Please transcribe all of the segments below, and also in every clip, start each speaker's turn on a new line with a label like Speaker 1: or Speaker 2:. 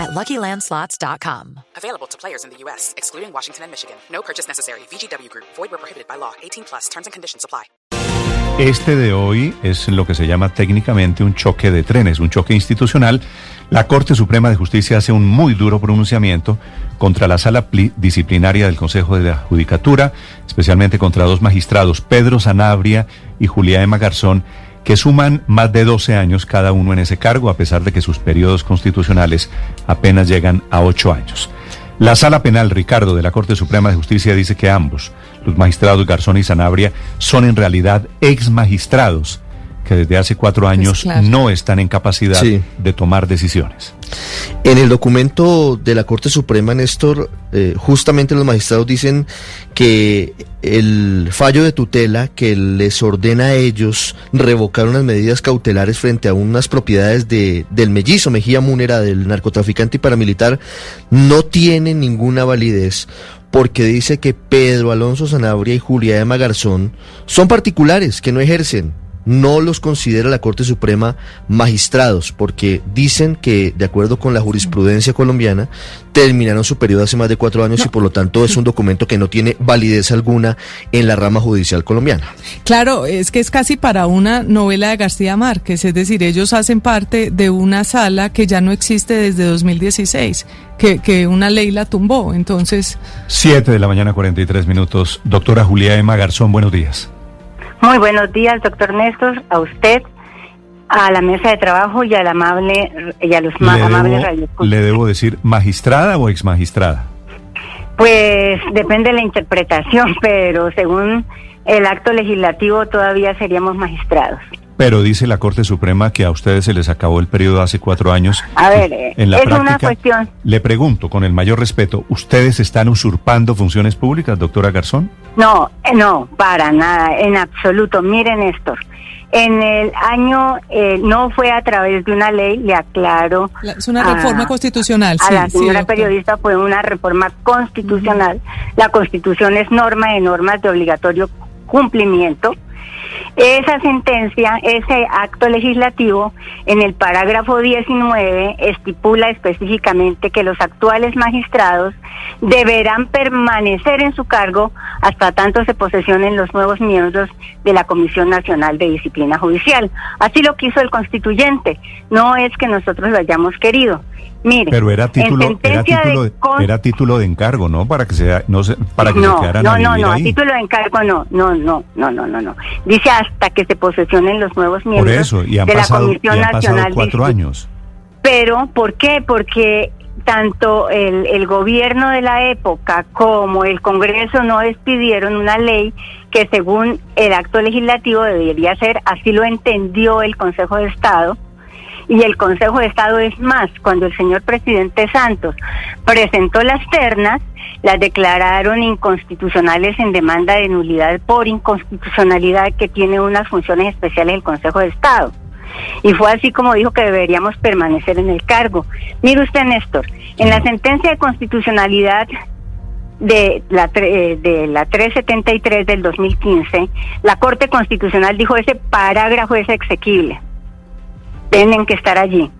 Speaker 1: at LuckyLandSlots.com.
Speaker 2: Available to players in the U.S., excluding Washington and Michigan. No purchase necessary. VGW Group. Void where prohibited by law. 18 plus. Terms and conditions apply.
Speaker 3: Este de hoy es lo que se llama técnicamente un choque de trenes, un choque institucional. La Corte Suprema de Justicia hace un muy duro pronunciamiento contra la sala disciplinaria del Consejo de la Judicatura, especialmente contra dos magistrados, Pedro Sanabria y Julia Emma Garzón, que suman más de 12 años cada uno en ese cargo, a pesar de que sus periodos constitucionales apenas llegan a 8 años. La Sala Penal Ricardo de la Corte Suprema de Justicia dice que ambos, los magistrados Garzón y Sanabria, son en realidad ex magistrados que desde hace cuatro
Speaker 4: Pues
Speaker 3: años no están en capacidad
Speaker 5: Sí.
Speaker 3: de tomar decisiones.
Speaker 5: En el documento de la Corte Suprema, Néstor, eh, justamente los magistrados dicen que el fallo de tutela que les ordena a ellos revocar unas medidas cautelares frente a unas propiedades de, del mellizo Mejía Múnera, del narcotraficante y paramilitar, no tiene ninguna validez porque dice que Pedro Alonso Sanabria y Julia Emma Garzón son particulares que no ejercen no los considera la Corte Suprema magistrados, porque dicen que, de acuerdo con la jurisprudencia colombiana, terminaron su periodo hace más de cuatro años y por lo tanto es un documento que no tiene validez alguna en la rama judicial colombiana.
Speaker 4: Claro, es que es casi para una novela de García Márquez, es decir, ellos hacen parte de una sala que ya no existe desde 2016, que, que una ley la tumbó, entonces...
Speaker 3: 7 de la mañana, 43 minutos. Doctora Julia Emma Garzón, buenos días.
Speaker 6: Muy buenos días, doctor Néstor, a usted, a la mesa de trabajo y, al amable, y a los
Speaker 3: Le
Speaker 6: amables
Speaker 3: debo, le debo decir magistrada o ex magistrada.
Speaker 6: Pues depende de la interpretación, pero según el acto legislativo todavía seríamos magistrados.
Speaker 3: Pero dice la Corte Suprema que a ustedes se les acabó el periodo hace cuatro años.
Speaker 6: A ver, eh,
Speaker 3: en la
Speaker 6: es
Speaker 3: práctica,
Speaker 6: una cuestión.
Speaker 3: Le pregunto, con el mayor respeto, ¿ustedes están usurpando funciones públicas, doctora Garzón?
Speaker 6: No, eh, no, para nada, en absoluto. Miren, Néstor, en el año, eh, no fue a través de una ley, le aclaro.
Speaker 4: La- es una
Speaker 6: a-
Speaker 4: reforma constitucional,
Speaker 6: A
Speaker 4: sí,
Speaker 6: la señora periodista fue una reforma constitucional. La constitución es norma de normas de obligatorio cumplimiento. Esa sentencia, ese acto legislativo, en el parágrafo 19 estipula específicamente que los actuales magistrados deberán permanecer en su cargo hasta tanto se posesionen los nuevos miembros de la Comisión Nacional de Disciplina Judicial. Así lo quiso el constituyente. No es que nosotros lo hayamos querido. Mire,
Speaker 3: Pero era título, era título, de,
Speaker 6: con-
Speaker 3: era título de encargo, ¿no? Para que se, no se, para que se
Speaker 6: no,
Speaker 3: quedaran
Speaker 6: no,
Speaker 3: a
Speaker 6: no,
Speaker 3: vivir
Speaker 6: no, a
Speaker 3: ahí.
Speaker 6: título de encargo no, no, no, no, no, no, no. Dice hasta que se posesionen los nuevos
Speaker 3: Por
Speaker 6: miembros
Speaker 3: eso, y han
Speaker 6: de la
Speaker 3: pasado, y
Speaker 6: Comisión
Speaker 3: han pasado
Speaker 6: Nacional de
Speaker 3: cuatro años.
Speaker 6: Pero, ¿por qué? Porque tanto el, el gobierno de la época como el Congreso no despidieron una ley que según el acto legislativo debería ser, así lo entendió el Consejo de Estado, y el Consejo de Estado es más, cuando el señor presidente Santos presentó las ternas, las declararon inconstitucionales en demanda de nulidad por inconstitucionalidad que tiene unas funciones especiales el Consejo de Estado. Y fue así como dijo que deberíamos permanecer en el cargo. Mire usted, Néstor, en la sentencia de constitucionalidad de la, eh, de la 373 del 2015, la Corte Constitucional dijo ese parágrafo es exequible tienen que estar allí.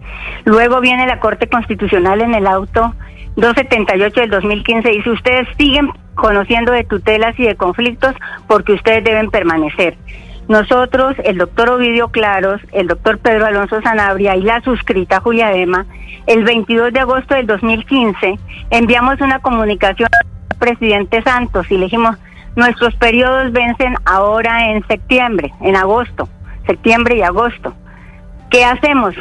Speaker 6: Luego viene la Corte Constitucional en el auto 278 del 2015 dice ustedes siguen conociendo de tutelas y de conflictos porque ustedes deben permanecer. Nosotros, el doctor Ovidio Claros, el doctor Pedro Alonso Sanabria y la suscrita Julia Dema, el 22 de agosto del 2015 enviamos una comunicación al presidente Santos y le dijimos, nuestros periodos vencen ahora en septiembre, en agosto, septiembre y agosto. ¿Qué hacemos?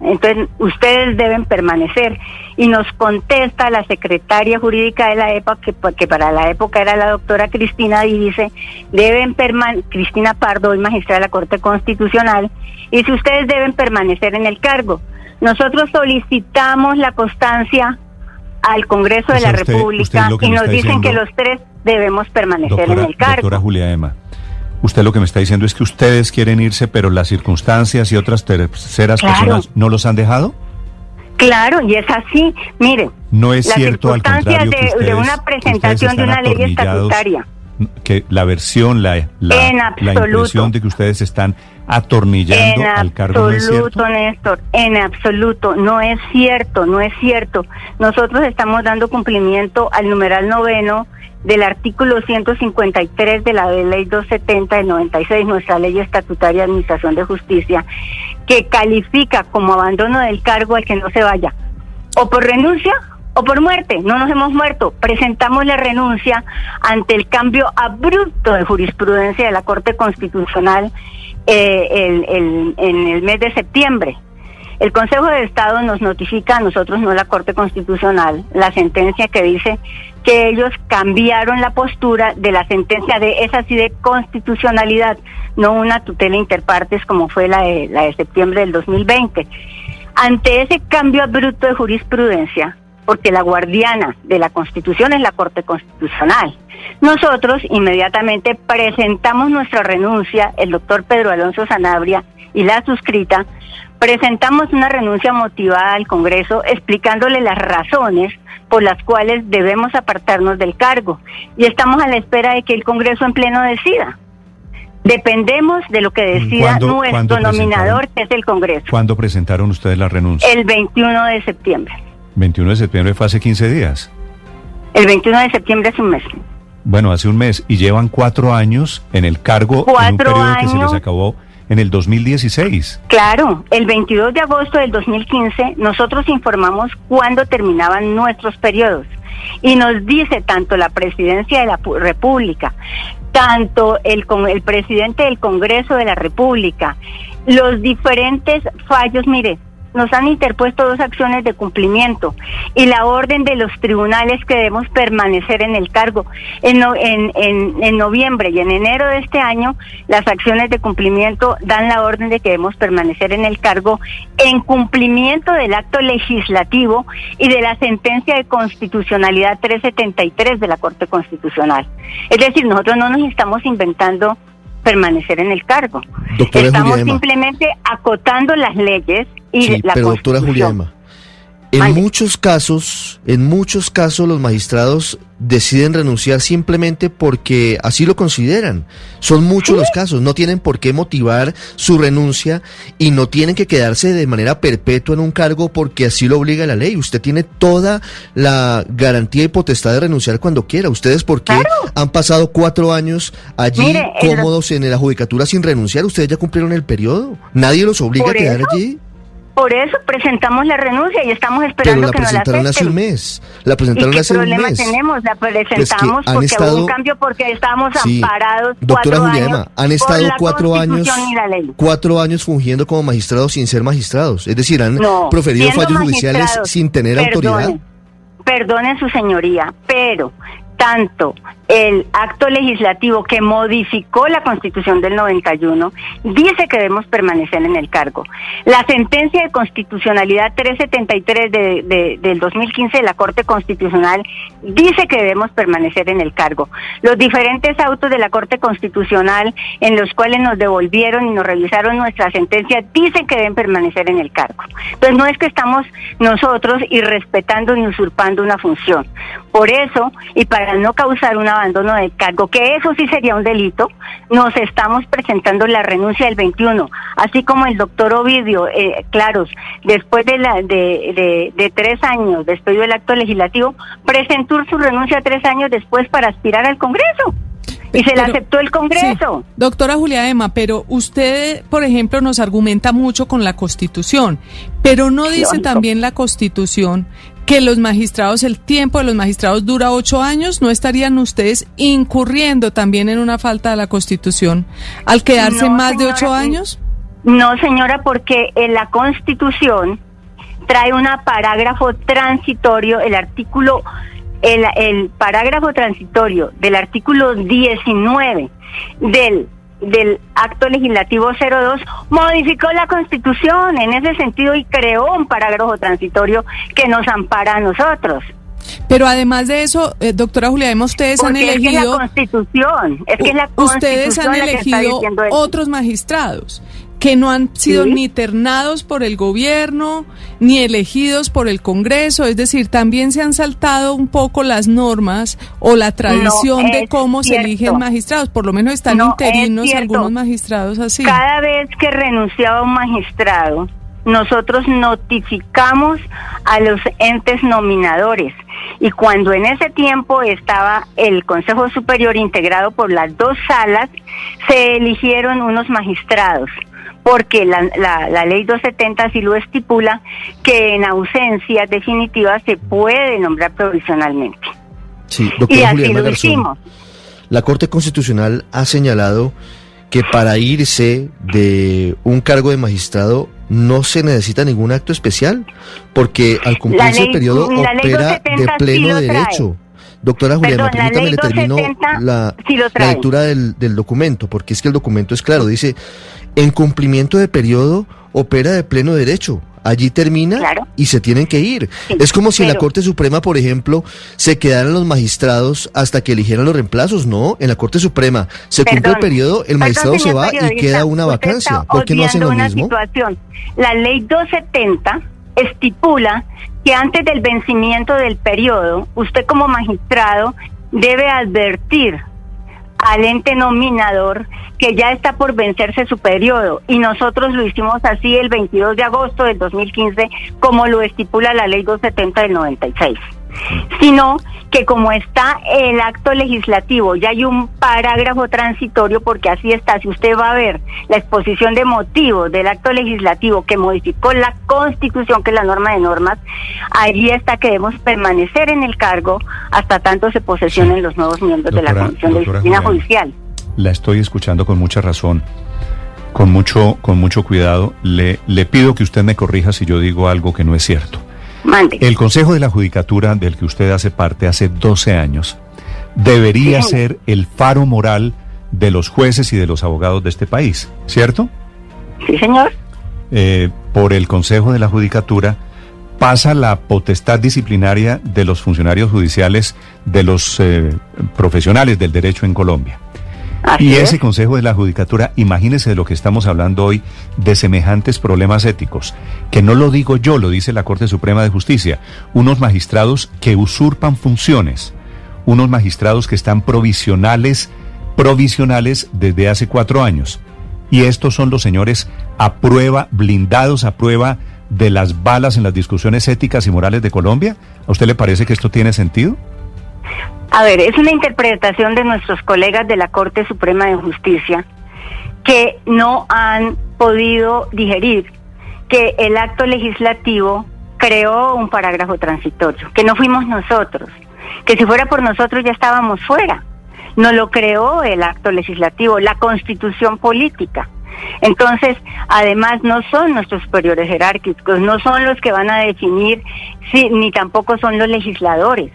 Speaker 6: Entonces, ustedes deben permanecer. Y nos contesta la secretaria jurídica de la época, que, que para la época era la doctora Cristina, dice, deben permanecer, Cristina Pardo, hoy magistrada de la Corte Constitucional, y si ustedes deben permanecer en el cargo. Nosotros solicitamos la constancia al Congreso
Speaker 3: O
Speaker 6: de
Speaker 3: sea,
Speaker 6: la
Speaker 3: usted-
Speaker 6: República
Speaker 3: usted
Speaker 6: y nos dicen que los tres debemos permanecer
Speaker 3: Doctora,
Speaker 6: en el cargo.
Speaker 3: doctora Julia Emma, usted lo que me está diciendo es que ustedes quieren irse, pero las circunstancias y otras terceras
Speaker 6: Claro.
Speaker 3: personas no los han dejado.
Speaker 6: Claro, y es así. Mire,
Speaker 3: No es
Speaker 6: las
Speaker 3: cierto, al
Speaker 6: circunstancias
Speaker 3: contrario, que
Speaker 6: de,
Speaker 3: ustedes,
Speaker 6: de una presentación de una ley estatutaria.
Speaker 3: Que la versión, la, la,
Speaker 6: En
Speaker 3: la
Speaker 6: absoluto.
Speaker 3: impresión de que ustedes están atornillando
Speaker 6: En
Speaker 3: al cargo no es cierto.
Speaker 6: absoluto, Néstor, en absoluto, no es cierto, no es cierto. Nosotros estamos dando cumplimiento al numeral noveno del artículo 153 de la ley 270 del 96, nuestra ley estatutaria de administración de justicia, que califica como abandono del cargo al que no se vaya, o por renuncia o por muerte. No nos hemos muerto. Presentamos la renuncia ante el cambio abrupto de jurisprudencia de la Corte Constitucional eh, en el mes de septiembre. El Consejo de Estado nos notifica a nosotros, no la Corte Constitucional, la sentencia que dice que ellos cambiaron la postura de la sentencia de esa sí de constitucionalidad, no una tutela interpartes como fue la de, la de septiembre del 2020. Ante ese cambio abrupto de jurisprudencia, porque la guardiana de la Constitución es la Corte Constitucional, nosotros inmediatamente presentamos nuestra renuncia, el doctor Pedro Alonso Sanabria y la suscrita, presentamos una renuncia motivada al Congreso explicándole las razones por las cuales debemos apartarnos del cargo y estamos a la espera de que el Congreso en pleno decida. Dependemos de lo que decida
Speaker 3: ¿Cuándo-
Speaker 6: nuestro nominador, que es el Congreso,
Speaker 3: ¿Cuándo presentaron ustedes la renuncia?
Speaker 6: el 21 de septiembre.
Speaker 3: 21 de septiembre fue hace 15 días.
Speaker 6: El 21 de septiembre es un mes.
Speaker 3: Bueno, hace un mes. Y llevan cuatro años en el cargo en un
Speaker 6: Cuatro
Speaker 3: periodo que se les
Speaker 6: años.
Speaker 3: acabó en el 2016.
Speaker 6: Claro, el 22 de agosto del 2015 nosotros informamos cuándo terminaban nuestros periodos y nos dice tanto la presidencia de la República, tanto el, con- el presidente del Congreso de la República, los diferentes fallos, mire, nos han interpuesto dos acciones de cumplimiento y la orden de los tribunales que debemos permanecer en el cargo. En, no- en, en, en noviembre y en enero de este año, las acciones de cumplimiento dan la orden de que debemos permanecer en el cargo en cumplimiento del acto legislativo y de la sentencia de constitucionalidad 373 de la Corte Constitucional. Es decir, nosotros no nos estamos inventando permanecer en el cargo.
Speaker 5: Doctora
Speaker 6: Estamos simplemente acotando las leyes y
Speaker 5: Sí,
Speaker 6: la
Speaker 5: pero doctora Julia
Speaker 6: Constitución.
Speaker 5: Emma, en muchos casos, en muchos casos los magistrados deciden renunciar simplemente porque así lo consideran. Son muchos los casos, no tienen por qué motivar su renuncia y no tienen que quedarse de manera perpetua en un cargo porque así lo obliga la ley. Usted tiene toda la garantía y potestad de renunciar cuando quiera. ¿Ustedes por qué han pasado cuatro años allí
Speaker 6: Mire,
Speaker 5: cómodos en la judicatura sin renunciar? ¿Ustedes ya cumplieron el periodo? ¿Nadie los obliga a quedar
Speaker 6: eso,
Speaker 5: allí?
Speaker 6: Por eso presentamos la renuncia y estamos
Speaker 5: Pero
Speaker 6: esperando
Speaker 5: la
Speaker 6: que nos la
Speaker 5: presentaron hace un mes. La
Speaker 6: ¿Y
Speaker 5: presentaron
Speaker 6: qué
Speaker 5: hace un
Speaker 6: problema
Speaker 5: mes.
Speaker 6: tenemos? La
Speaker 5: Pues
Speaker 6: presentamos porque
Speaker 5: estado-
Speaker 6: hubo un cambio porque estábamos
Speaker 5: Sí.
Speaker 6: amparados
Speaker 5: Doctora
Speaker 6: cuatro
Speaker 5: Julia
Speaker 6: años
Speaker 5: Emma, han estado cuatro años,
Speaker 6: y
Speaker 5: cuatro años fungiendo como magistrados sin ser magistrados. Es decir, han
Speaker 6: No,
Speaker 5: proferido fallos judiciales sin tener autoridad.
Speaker 6: Perdone su señoría, pero tanto el acto legislativo que modificó la constitución del 91 dice que debemos permanecer en el cargo. La sentencia de constitucionalidad 373 de, de- del 2015 de la Corte Constitucional dice que debemos permanecer en el cargo. Los diferentes autos de la Corte Constitucional en los cuales nos devolvieron y nos revisaron nuestra sentencia dicen que deben permanecer en el cargo. Entonces no es que estamos nosotros irrespetando ni usurpando una función. Por eso, y para no causar un abandono del cargo, que eso sí sería un delito, nos estamos presentando la renuncia del 21, así como el doctor Ovidio, eh, Claros, después de, la, de, de, de tres años, después del acto legislativo, presentó su renuncia tres años después para aspirar al Congreso. Y se la
Speaker 4: Pero-
Speaker 6: aceptó el Congreso.
Speaker 4: Sí. Doctora Julia Emma, pero usted, por ejemplo, nos argumenta mucho con la Constitución, pero no dice
Speaker 6: Lógico.
Speaker 4: también la Constitución que los magistrados, el tiempo de los magistrados dura ocho años, ¿no estarían ustedes incurriendo también en una falta de la Constitución al quedarse
Speaker 6: No,
Speaker 4: más de ocho años?
Speaker 6: No, señora, porque en la Constitución trae un parágrafo transitorio, el artículo, el, el parágrafo transitorio del artículo 19 del del acto legislativo 02 modificó la constitución en ese sentido y creó un parágrafo transitorio que nos ampara a nosotros.
Speaker 4: Pero además de eso, eh, doctora Julia, ustedes han elegido...
Speaker 6: Es, la constitución, es que la constitución
Speaker 4: Ustedes han elegido otros magistrados que no han sido ni ternados por el gobierno, ni elegidos por el Congreso, es decir, también se han saltado un poco las normas o la tradición de cómo se eligen magistrados, por lo menos están interinos algunos magistrados así.
Speaker 6: Cada vez que renunciaba un magistrado, nosotros notificamos a los entes nominadores. Y cuando en ese tiempo estaba el Consejo Superior integrado por las dos salas, se eligieron unos magistrados porque la, la, ley 270 sí lo estipula que en ausencia definitiva se puede nombrar provisionalmente.
Speaker 5: Sí, doctora Juliana Garzón, la Corte Constitucional ha señalado que para irse de un cargo de magistrado no se necesita ningún acto especial, porque al cumplirse el periodo opera de pleno derecho. Doctora Juliana, permítame, le termino la, la lectura del, del documento, porque es que el documento es claro, dice, en cumplimiento de periodo opera de pleno derecho. Allí termina y se tienen que ir. es como si en la Corte Suprema, por ejemplo, se quedaran los magistrados hasta que eligieran los reemplazos. No, en la Corte Suprema se cumple el periodo, el magistrado se va y queda una vacancia. ¿Por qué no hacen lo mismo?
Speaker 6: Situación. La ley 270 estipula que antes del vencimiento del periodo, usted como magistrado debe advertir al ente nominador que ya está por vencerse su periodo. Y nosotros lo hicimos así el 22 de agosto del 2015 como lo estipula la ley 270 del 96 sino que como está el acto legislativo, ya hay un parágrafo transitorio, porque así está, si usted va a ver la exposición de motivos del acto legislativo que modificó la constitución, que es la norma de normas, ahí está que debemos permanecer en el cargo hasta tanto se posesionen los nuevos miembros de la Comisión de Disciplina Judicial.
Speaker 3: La estoy escuchando con mucha razón. Con mucho, con mucho cuidado, le, le pido que usted me corrija si yo digo algo que no es cierto. El Consejo de la Judicatura, del que usted hace parte hace 12 años, debería ser el faro moral de los jueces y de los abogados de este país, ¿cierto?
Speaker 6: Sí, señor.
Speaker 3: Eh, por el Consejo de la Judicatura pasa la potestad disciplinaria de los funcionarios judiciales, de los eh, profesionales del derecho en Colombia y ese Consejo de la Judicatura, imagínese de lo que estamos hablando hoy, de semejantes problemas éticos, que no lo digo yo, lo dice la Corte Suprema de Justicia, unos magistrados que usurpan funciones, unos magistrados que están provisionales, provisionales desde hace cuatro años. Y estos son los señores a prueba, blindados a prueba de las balas en las discusiones éticas y morales de Colombia. ¿A usted le parece que esto tiene sentido?
Speaker 6: A ver, es una interpretación de nuestros colegas de la Corte Suprema de Justicia que no han podido digerir que el acto legislativo creó un parágrafo transitorio, que no fuimos nosotros, que si fuera por nosotros ya estábamos fuera. No lo creó el acto legislativo, la constitución política. Entonces, además, no son nuestros superiores jerárquicos, no son los que van a definir, ni tampoco son los legisladores.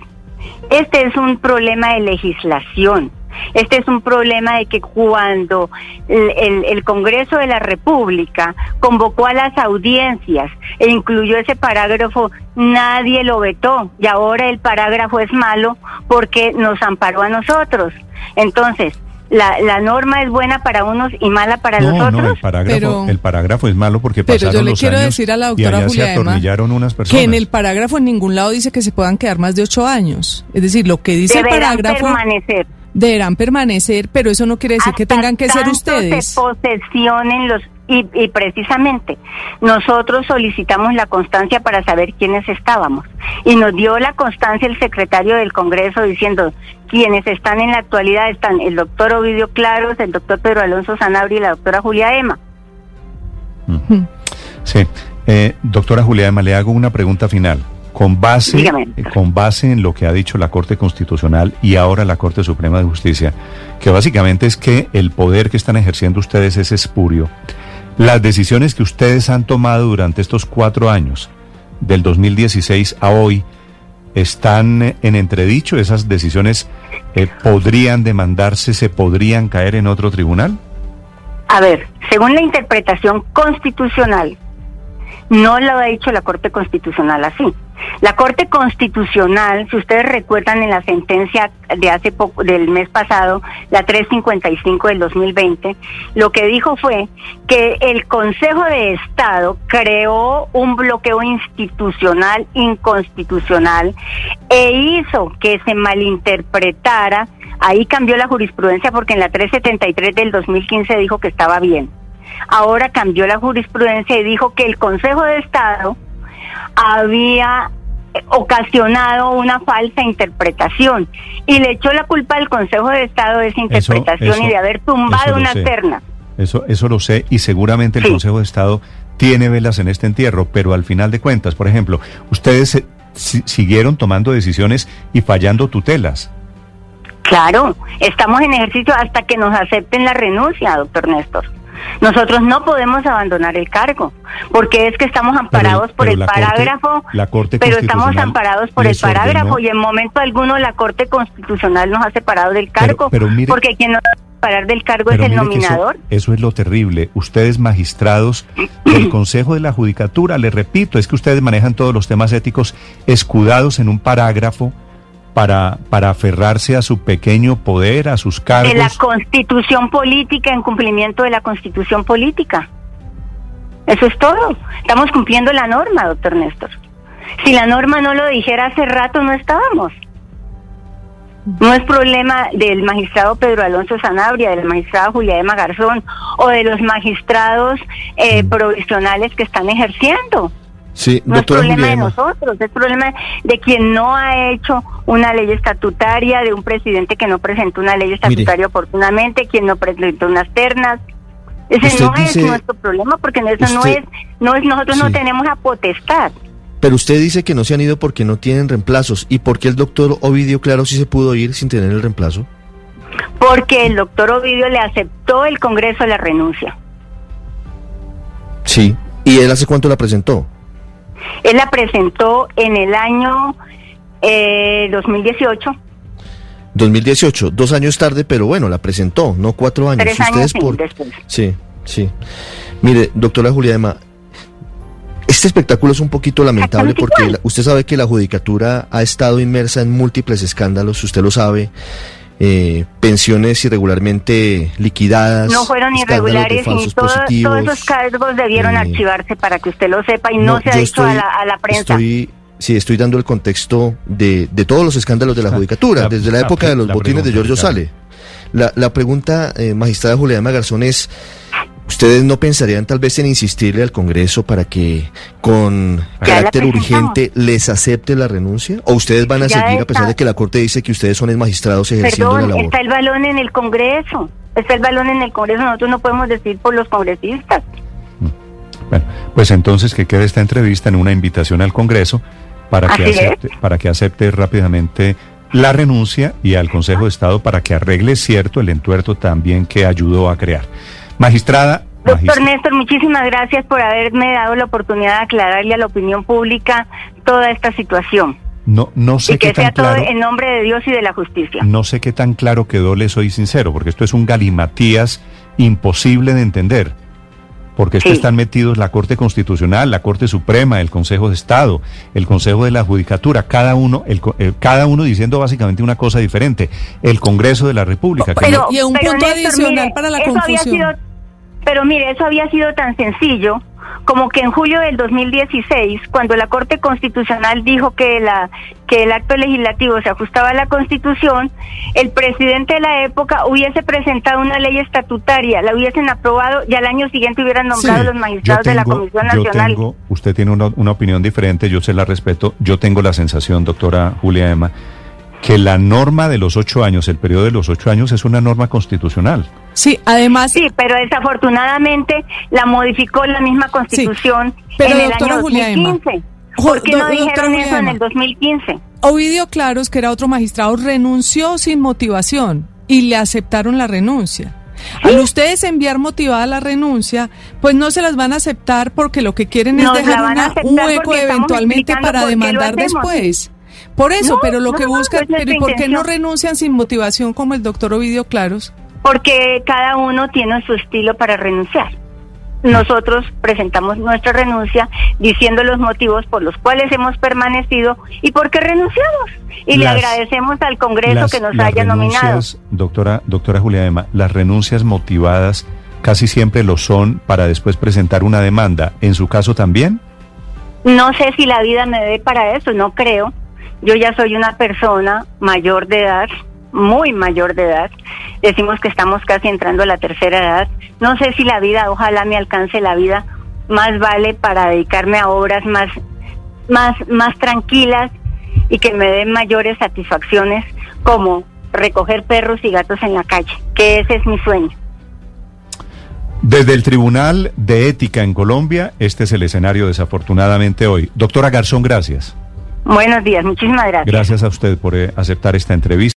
Speaker 6: Este es un problema de legislación. Este es un problema de que cuando el, Congreso de la República convocó a las audiencias e incluyó ese parágrafo, nadie lo vetó y ahora el parágrafo es malo porque nos amparó a nosotros. Entonces, la, la norma es buena para unos y mala para los otros. No,
Speaker 3: el parágrafo, el parágrafo es malo porque pero yo le quiero decir a la doctora Julia unas personas.
Speaker 4: que en el parágrafo en ningún lado dice que se puedan quedar más de ocho años. Es decir, lo que dice el parágrafo
Speaker 6: permanecer.
Speaker 4: deberán permanecer, pero eso no quiere decir que tengan que ser ustedes.
Speaker 6: Se posesionen los y, y, precisamente nosotros solicitamos la constancia para saber quiénes estábamos. Y nos dio la constancia el secretario del Congreso diciendo quienes están en la actualidad están el doctor Ovidio Claros, el doctor Pedro Alonso Sanabria y la doctora Julia Ema.
Speaker 3: Sí. Eh, doctora Julia Ema, le hago una pregunta final. Con base, con base en lo que ha dicho la Corte Constitucional y ahora la Corte Suprema de Justicia, que básicamente es que el poder que están ejerciendo ustedes es espurio, las decisiones que ustedes han tomado durante estos cuatro años, del 2016 a hoy, están en entredicho. ¿Esas decisiones eh, podrían demandarse, se podrían caer en otro tribunal?
Speaker 6: A ver, según la interpretación constitucional, no lo ha dicho la Corte Constitucional así. La Corte Constitucional, si ustedes recuerdan en la sentencia de hace del mes pasado, la 355 del 2020, lo que dijo fue que el Consejo de Estado creó un bloqueo institucional inconstitucional e hizo que se malinterpretara. Ahí cambió la jurisprudencia porque en la 373 del 2015 dijo que estaba bien. Ahora cambió la jurisprudencia y dijo que el Consejo de Estado había ocasionado una falsa interpretación y le echó la culpa al Consejo de Estado de esa interpretación y de haber tumbado una terna.
Speaker 3: Eso, eso lo sé y seguramente el Consejo de Estado tiene velas en este entierro, pero al final de cuentas, por ejemplo, ustedes siguieron tomando decisiones y fallando tutelas.
Speaker 6: Claro, estamos en ejercicio hasta que nos acepten la renuncia, doctor Néstor. Nosotros no podemos abandonar el cargo, porque es que estamos amparados por el parágrafo, pero estamos amparados por el parágrafo y en momento alguno la Corte Constitucional nos ha separado del cargo, porque quien nos va a separar del cargo es el nominador.
Speaker 3: Eso, eso, es lo terrible. Ustedes magistrados del Consejo de la Judicatura, le repito, es que ustedes manejan todos los temas éticos escudados en un parágrafo para, para aferrarse a su pequeño poder, a sus cargos.
Speaker 6: De la constitución política, en cumplimiento de la constitución política. Eso es todo. Estamos cumpliendo la norma, doctor Néstor. Si la norma no lo dijera hace rato, no estábamos. No es problema del magistrado Pedro Alonso Sanabria, de la magistrada Julia Emma Garzón o de los magistrados eh, mm. provisionales que están ejerciendo.
Speaker 5: Sí,
Speaker 6: no es problema de nosotros, es problema de quien no ha hecho una ley estatutaria, de un presidente que no presentó una ley estatutaria oportunamente, quien no presentó unas ternas. Ese no es nuestro problema porque eso no es, no es nosotros no tenemos la potestad.
Speaker 5: Pero usted dice que no se han ido porque no tienen reemplazos. ¿Y por qué el doctor Ovidio Claro sí se pudo ir sin tener el reemplazo?
Speaker 6: Porque el doctor Ovidio le aceptó el Congreso la renuncia.
Speaker 5: Sí. ¿Y él hace cuánto la presentó?
Speaker 6: Él la presentó en el año eh, 2018.
Speaker 5: 2018, dos años tarde, pero bueno, la presentó, no cuatro años.
Speaker 6: Tres años por... después.
Speaker 5: Sí, sí. Mire, doctora Juliana, este espectáculo es un poquito lamentable porque usted sabe que la judicatura ha estado inmersa en múltiples escándalos, usted lo sabe. Eh, pensiones irregularmente liquidadas.
Speaker 6: No fueron irregulares y todos esos cargos debieron eh, archivarse para que usted lo sepa y no, se ha dicho a, la, prensa.
Speaker 5: Estoy, sí, estoy dando el contexto de, de todos los escándalos de la judicatura, desde la, época de los botines de Giorgio Sale. La, la pregunta, eh, magistrada Juliana Garzón, es ¿Ustedes no pensarían tal vez en insistirle al Congreso para que con carácter urgente les acepte la renuncia? ¿O ustedes van a seguir a pesar de que la Corte dice que ustedes son magistrados ejerciendo
Speaker 6: la
Speaker 5: labor?
Speaker 6: está el balón en el Congreso. Está el balón en el Congreso. Nosotros no podemos decir por los congresistas.
Speaker 3: Bueno, pues entonces que quede esta entrevista en una invitación al Congreso para que acepte, para que acepte rápidamente la renuncia y al Consejo de Estado para que arregle cierto el entuerto también que ayudó a crear. Magistrada.
Speaker 6: Doctor Néstor, muchísimas gracias por haberme dado la oportunidad de aclararle a la opinión pública toda esta situación.
Speaker 3: No, no sé
Speaker 6: y que
Speaker 3: qué
Speaker 6: sea
Speaker 3: tan claro,
Speaker 6: todo en nombre de Dios y de la justicia.
Speaker 3: No sé qué tan claro quedó, le soy sincero, porque esto es un galimatías imposible de entender. Porque esto están metidos la Corte Constitucional, la Corte Suprema, el Consejo de Estado, el Consejo de la Judicatura, cada uno, el, eh, cada uno diciendo básicamente una cosa diferente. El Congreso de la República.
Speaker 4: Pero, y un punto adicional para la confusión.
Speaker 6: Pero mire, eso había sido tan sencillo como que en julio del 2016, cuando la Corte Constitucional dijo que la que el acto legislativo se ajustaba a la Constitución, el presidente de la época hubiese presentado una ley estatutaria, la hubiesen aprobado y al año siguiente hubieran nombrado los magistrados de la Comisión Nacional.
Speaker 3: usted tiene una, una opinión diferente, yo se la respeto. Yo tengo la sensación, doctora Julia Emma, que la norma de los ocho años, el periodo de los ocho años, es una norma constitucional.
Speaker 4: Sí, además.
Speaker 6: Sí, pero desafortunadamente la modificó la misma constitución en el año 2015. ¿Por qué no dijeron eso en el 2015?
Speaker 4: Ovidio Claros, que era otro magistrado, renunció sin motivación y le aceptaron la renuncia. Al ustedes enviar motivada la renuncia, pues no se las van a aceptar porque lo que quieren es dejar un hueco eventualmente para demandar después. Por eso, pero lo que buscan, pero ¿y por qué no renuncian sin motivación como el doctor Ovidio Claros?
Speaker 6: Porque cada uno tiene su estilo para renunciar. Nosotros presentamos nuestra renuncia diciendo los motivos por los cuales hemos permanecido y por qué renunciamos. Y le agradecemos al Congreso que nos haya nominado.
Speaker 3: Doctora, doctora Julia Ema, las renuncias motivadas casi siempre lo son para después presentar una demanda. ¿En su caso también?
Speaker 6: No sé si la vida me dé para eso, no creo. Yo ya soy una persona mayor de edad, muy mayor de edad. Decimos que estamos casi entrando a la tercera edad. No sé si la vida, ojalá me alcance la vida, más vale para dedicarme a obras más, más, más tranquilas y que me den mayores satisfacciones como recoger perros y gatos en la calle, que ese es mi sueño.
Speaker 3: Desde el Tribunal de Ética en Colombia, este es el escenario desafortunadamente hoy. Doctora Garzón, gracias.
Speaker 6: Buenos días, muchísimas gracias.
Speaker 3: Gracias a usted por eh, aceptar esta entrevista.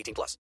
Speaker 7: 18 plus.